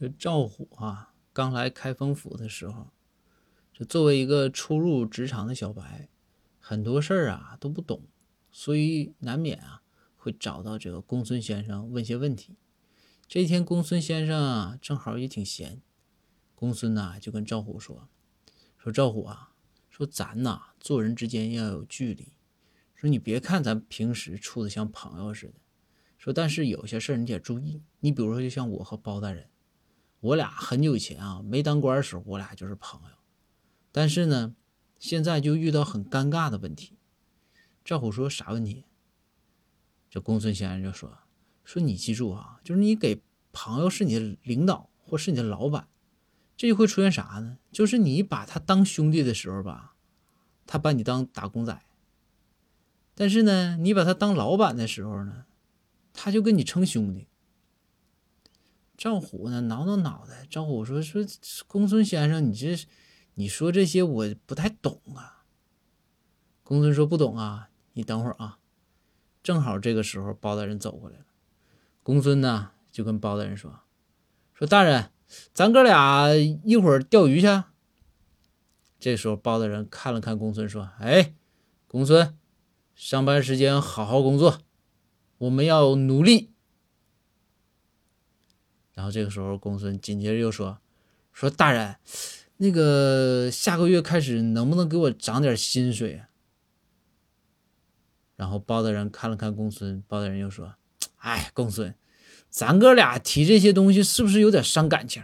这赵虎啊，刚来开封府的时候，这作为一个初入职场的小白，很多事儿啊都不懂，所以难免啊会找到这个公孙先生问些问题。这一天，公孙先生啊正好也挺闲，公孙呐就跟赵虎说：“说赵虎啊，说咱呐做人之间要有距离，说你别看咱平时处的像朋友似的，说但是有些事儿你得注意。你比如说，就像我和包大人。”我俩很久以前啊，没当官的时候，我俩就是朋友。但是呢，现在就遇到很尴尬的问题。赵虎说：“啥问题？”这公孙先生就说：“说你记住啊，就是你给朋友是你的领导或是你的老板，这就会出现啥呢？就是你把他当兄弟的时候吧，他把你当打工仔；但是呢，你把他当老板的时候呢，他就跟你称兄弟。”赵虎呢，挠挠脑袋。赵虎说：“说公孙先生，你这你说这些我不太懂啊。”公孙说：“不懂啊，你等会儿啊。”正好这个时候，包大人走过来了。公孙呢，就跟包大人说：“说大人，咱哥俩一会儿钓鱼去。”这时候，包大人看了看公孙，说：“哎，公孙，上班时间好好工作，我们要努力。”然后这个时候，公孙紧接着又说：“说大人，那个下个月开始能不能给我涨点薪水？”然后包大人看了看公孙，包大人又说：“哎，公孙，咱哥俩提这些东西是不是有点伤感情？